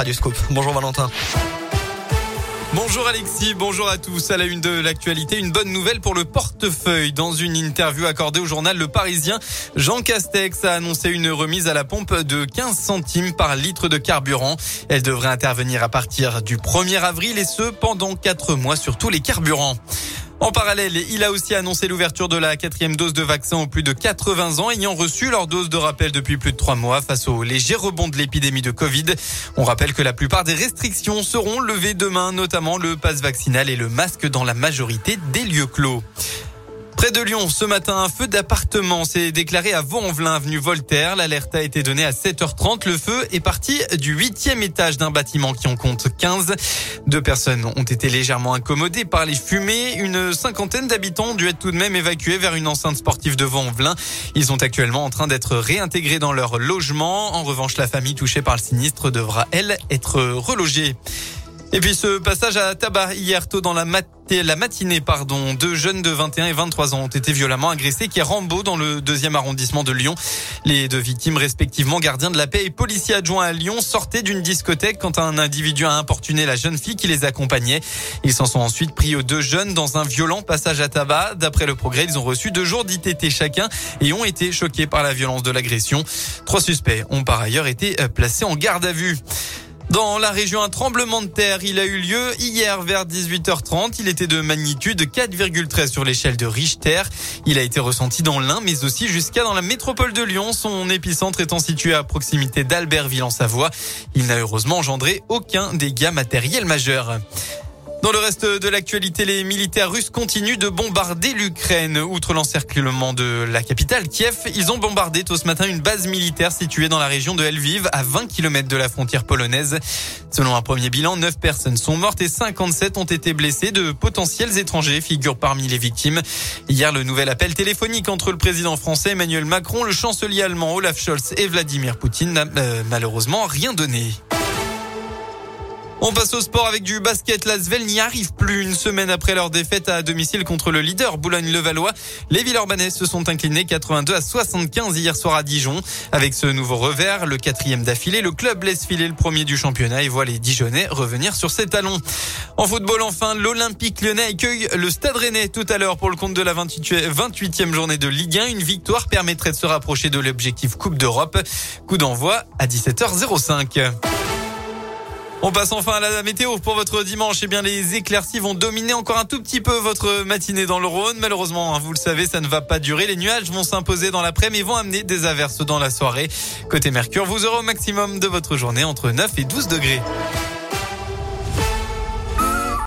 Bonjour Valentin. Bonjour Alexis, bonjour à tous. À la une de l'actualité, une bonne nouvelle pour le portefeuille. Dans une interview accordée au journal Le Parisien, Jean Castex a annoncé une remise à la pompe de 15 centimes par litre de carburant. Elle devrait intervenir à partir du 1er avril et ce pendant 4 mois sur tous les carburants. En parallèle, il a aussi annoncé l'ouverture de la quatrième dose de vaccin aux plus de 80 ans ayant reçu leur dose de rappel depuis plus de trois mois face au léger rebond de l'épidémie de Covid. On rappelle que la plupart des restrictions seront levées demain, notamment le passe vaccinal et le masque dans la majorité des lieux clos. Près de Lyon, ce matin, un feu d'appartement s'est déclaré à Vaux-en-Velin, avenue Voltaire. L'alerte a été donnée à 7h30. Le feu est parti du huitième étage d'un bâtiment qui en compte 15. Deux personnes ont été légèrement incommodées par les fumées. Une cinquantaine d'habitants ont dû être tout de même évacués vers une enceinte sportive de Vaux-en-Velin. Ils sont actuellement en train d'être réintégrés dans leur logement. En revanche, la famille touchée par le sinistre devra, elle, être relogée. Et puis ce passage à tabac hier tôt dans la, matinée, pardon, deux jeunes de 21 et 23 ans ont été violemment agressés qui est Rambo dans le deuxième arrondissement de Lyon. Les deux victimes, respectivement gardiens de la paix et policiers adjoints à Lyon, sortaient d'une discothèque quand un individu a importuné la jeune fille qui les accompagnait. Ils s'en sont ensuite pris aux deux jeunes dans un violent passage à tabac. D'après le progrès, ils ont reçu deux jours d'ITT chacun et ont été choqués par la violence de l'agression. Trois suspects ont par ailleurs été placés en garde à vue. Dans la région, un tremblement de terre, il a eu lieu hier vers 18h30. Il était de magnitude 4,13 sur l'échelle de Richter. Il a été ressenti dans l'Ain, mais aussi jusqu'à dans la métropole de Lyon, son épicentre étant situé à proximité d'Albertville en Savoie. Il n'a heureusement engendré aucun dégât matériel majeur. Dans le reste de l'actualité, les militaires russes continuent de bombarder l'Ukraine. Outre l'encerclement de la capitale, Kiev, ils ont bombardé tôt ce matin une base militaire située dans la région de Lviv, à 20 km de la frontière polonaise. Selon un premier bilan, 9 personnes sont mortes et 57 ont été blessées. De potentiels étrangers figurent parmi les victimes. Hier, le nouvel appel téléphonique entre le président français Emmanuel Macron, le chancelier allemand Olaf Scholz et Vladimir Poutine n'a euh, malheureusement rien donné. On passe au sport avec du basket. L'Asvel n'y arrive plus une semaine après leur défaite à domicile contre le leader Boulogne-Levallois. Les Villeurbanais se sont inclinés 82 à 75 hier soir à Dijon. Avec ce nouveau revers, le quatrième d'affilée, le club laisse filer le premier du championnat et voit les Dijonais revenir sur ses talons. En football, enfin, l'Olympique lyonnais accueille le Stade Rennais tout à l'heure pour le compte de la 28e journée de Ligue 1. Une victoire permettrait de se rapprocher de l'objectif Coupe d'Europe. Coup d'envoi à 17h05. On passe enfin à la météo pour votre dimanche. Eh bien, les éclaircies vont dominer encore un tout petit peu votre matinée dans le Rhône. Malheureusement, hein, vous le savez, ça ne va pas durer. Les nuages vont s'imposer dans l'après-midi et vont amener des averses dans la soirée. Côté Mercure, vous aurez au maximum de votre journée entre 9 et 12 degrés.